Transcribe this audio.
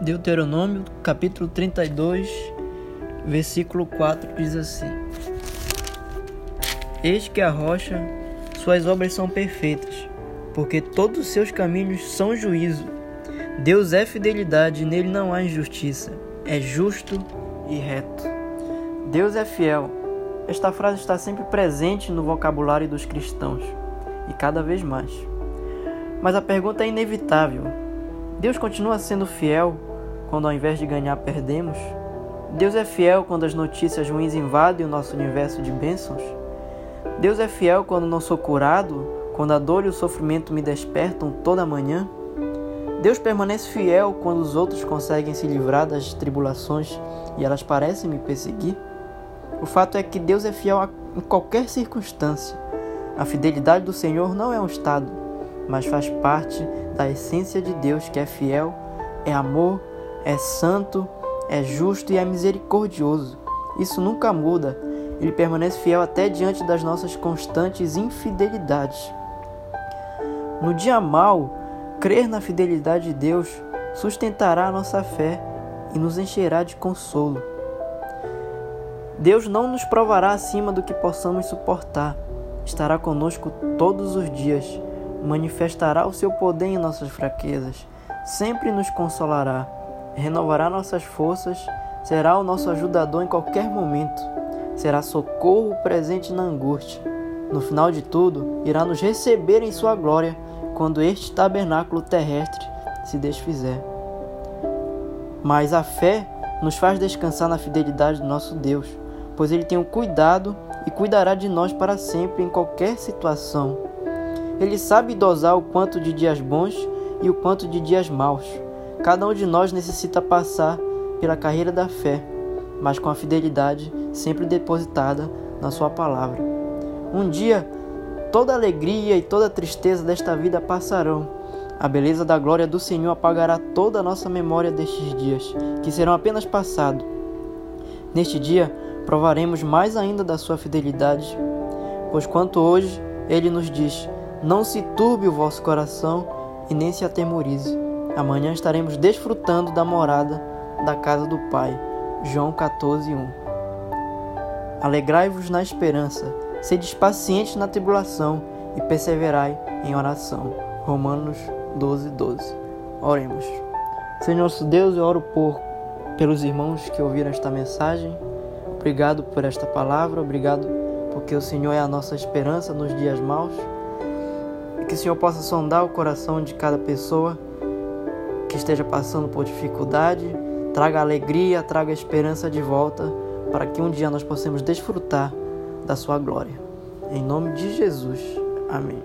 Deuteronômio, capítulo 32, versículo 4 diz assim: Eis que a rocha, suas obras são perfeitas, porque todos os seus caminhos são juízo. Deus é fidelidade, nele não há injustiça, é justo e reto. Deus é fiel. Esta frase está sempre presente no vocabulário dos cristãos e cada vez mais. Mas a pergunta é inevitável: Deus continua sendo fiel quando ao invés de ganhar perdemos? Deus é fiel quando as notícias ruins invadem o nosso universo de bênçãos? Deus é fiel quando não sou curado, quando a dor e o sofrimento me despertam toda manhã? Deus permanece fiel quando os outros conseguem se livrar das tribulações e elas parecem me perseguir? O fato é que Deus é fiel em qualquer circunstância. A fidelidade do Senhor não é um estado, mas faz parte da essência de Deus que é fiel, é amor, é santo, é justo e é misericordioso. Isso nunca muda. Ele permanece fiel até diante das nossas constantes infidelidades. No dia mau, crer na fidelidade de Deus sustentará a nossa fé e nos encherá de consolo. Deus não nos provará acima do que possamos suportar. Estará conosco todos os dias, manifestará o seu poder em nossas fraquezas, sempre nos consolará renovará nossas forças, será o nosso ajudador em qualquer momento, será socorro presente na angústia. No final de tudo, irá nos receber em sua glória quando este tabernáculo terrestre se desfizer. Mas a fé nos faz descansar na fidelidade do nosso Deus, pois ele tem o cuidado e cuidará de nós para sempre em qualquer situação. Ele sabe dosar o quanto de dias bons e o quanto de dias maus. Cada um de nós necessita passar pela carreira da fé, mas com a fidelidade sempre depositada na Sua palavra. Um dia, toda alegria e toda tristeza desta vida passarão. A beleza da glória do Senhor apagará toda a nossa memória destes dias, que serão apenas passados. Neste dia, provaremos mais ainda da Sua fidelidade, pois quanto hoje Ele nos diz: Não se turbe o vosso coração e nem se atemorize. Amanhã estaremos desfrutando da morada da casa do Pai. João 14, 1. Alegrai-vos na esperança, sede pacientes na tribulação e perseverai em oração. Romanos 12, 12. Oremos. Senhor nosso Deus, eu oro por pelos irmãos que ouviram esta mensagem. Obrigado por esta palavra, obrigado porque o Senhor é a nossa esperança nos dias maus. Que o Senhor possa sondar o coração de cada pessoa que esteja passando por dificuldade, traga alegria, traga esperança de volta, para que um dia nós possamos desfrutar da sua glória. Em nome de Jesus. Amém.